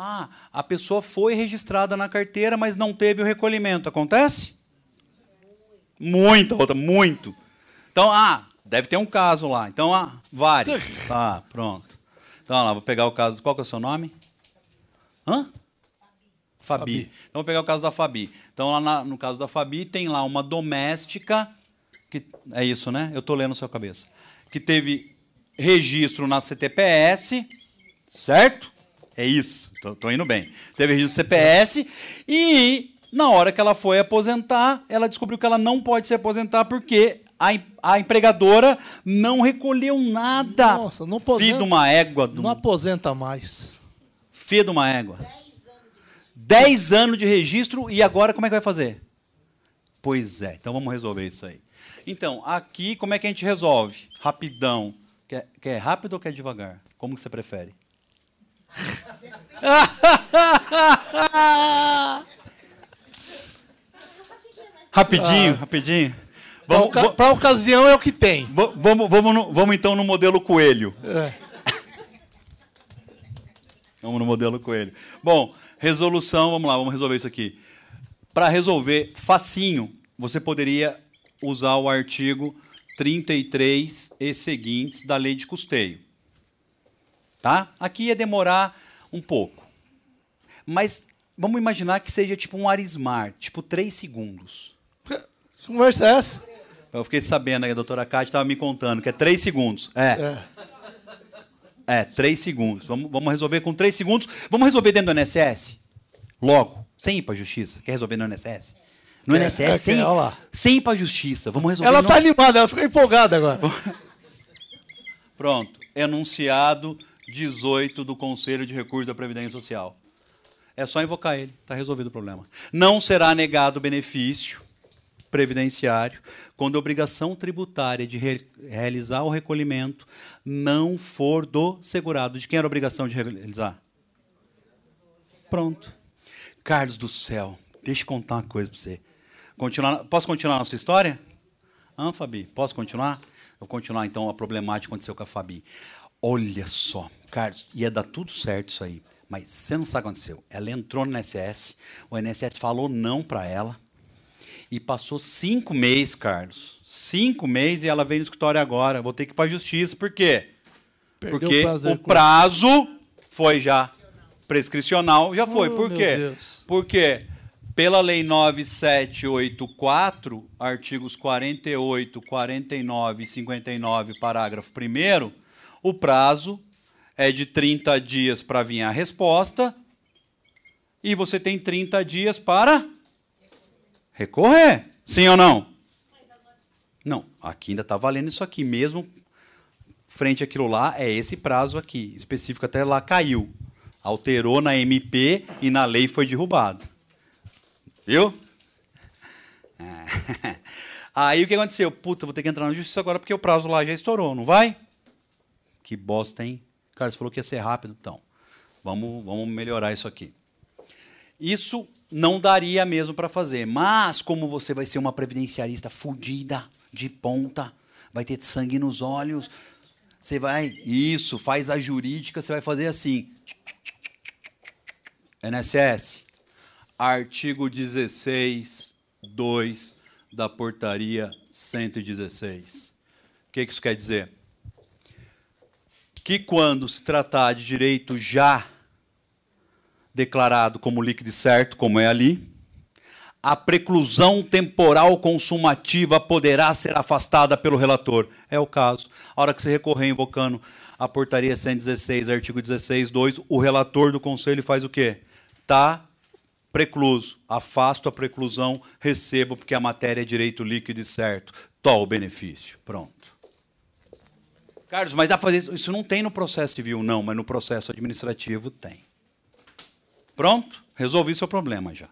Ah, a pessoa foi registrada na carteira, mas não teve o recolhimento. Acontece? Muito, outra, muito. Então, ah, deve ter um caso lá. Então, ah, vários. Tá, pronto. Então, lá, vou pegar o caso. Qual que é o seu nome? Hã? Fabi. Fabi. Então, vou pegar o caso da Fabi. Então, lá na, no caso da Fabi, tem lá uma doméstica, que é isso, né? Eu estou lendo na sua cabeça. Que teve registro na CTPS, certo? É isso, estou indo bem. Teve registro CPS e na hora que ela foi aposentar, ela descobriu que ela não pode se aposentar porque a, a empregadora não recolheu nada. Nossa, não aposenta. De uma égua. Não aposenta mais. De uma égua. Dez anos de registro e agora como é que vai fazer? Pois é, então vamos resolver isso aí. Então, aqui, como é que a gente resolve? Rapidão. Quer, quer rápido ou quer devagar? Como que você prefere? rapidinho, ah. rapidinho. Para a ocasião é o que tem. Vamos, vamos, no, vamos então no modelo coelho. É. vamos no modelo coelho. Bom, resolução, vamos lá, vamos resolver isso aqui. Para resolver facinho, você poderia usar o artigo 33 e seguintes da lei de custeio. Tá? Aqui ia demorar um pouco. Mas vamos imaginar que seja tipo um arismar, tipo três segundos. Que conversa é essa? Eu fiquei sabendo aí, a doutora Cátia estava me contando, que é três segundos. É. É, é três segundos. Vamos, vamos resolver com três segundos. Vamos resolver dentro do INSS? Logo, sem ir para a justiça. Quer resolver no INSS? No é, INSS, é, sem, sem ir para a justiça. Vamos resolver. Ela está no... animada, ela ficou empolgada agora. Pronto. Enunciado 18 do Conselho de Recursos da Previdência Social. É só invocar ele, está resolvido o problema. Não será negado benefício previdenciário quando a obrigação tributária de re realizar o recolhimento não for do segurado. De quem era a obrigação de realizar? Pronto. Carlos do céu, deixa eu contar uma coisa para você. Continuar, posso continuar a nossa história? Ah, Fabi, posso continuar? Vou continuar então a problemática que aconteceu com a Fabi. Olha só, Carlos, ia dar tudo certo isso aí. Mas você não sabe o que aconteceu. Ela entrou no INSS, o INSS falou não para ela. E passou cinco meses, Carlos. Cinco meses e ela veio no escritório agora. Vou ter que ir para a justiça. Por quê? Perdeu Porque o prazo, o prazo foi já prescricional, já foi. Oh, Por quê? Porque pela Lei 9784, artigos 48, 49 e 59, parágrafo 1 o prazo é de 30 dias para vir a resposta e você tem 30 dias para recorrer. Sim ou não? Não, aqui ainda está valendo isso aqui, mesmo frente àquilo lá, é esse prazo aqui, específico até lá caiu. Alterou na MP e na lei foi derrubado. Viu? Aí o que aconteceu? Puta, vou ter que entrar na justiça agora porque o prazo lá já estourou, não vai? Que bosta, hein? Cara, você falou que ia ser rápido, então. Vamos, vamos melhorar isso aqui. Isso não daria mesmo para fazer. Mas, como você vai ser uma previdenciarista fudida, de ponta, vai ter sangue nos olhos, você vai. Isso, faz a jurídica, você vai fazer assim. NSS, artigo 16, 2 da portaria 116. O que isso quer dizer? Que quando se tratar de direito já declarado como líquido certo, como é ali, a preclusão temporal consumativa poderá ser afastada pelo relator. É o caso. A hora que você recorrer invocando a portaria 116, artigo 16, 2, o relator do conselho faz o quê? Está precluso. Afasto a preclusão, recebo, porque a matéria é direito líquido e certo. Tó o benefício. Pronto. Carlos, mas dá para fazer isso? Isso não tem no processo civil, não, mas no processo administrativo tem. Pronto? Resolvi seu problema já.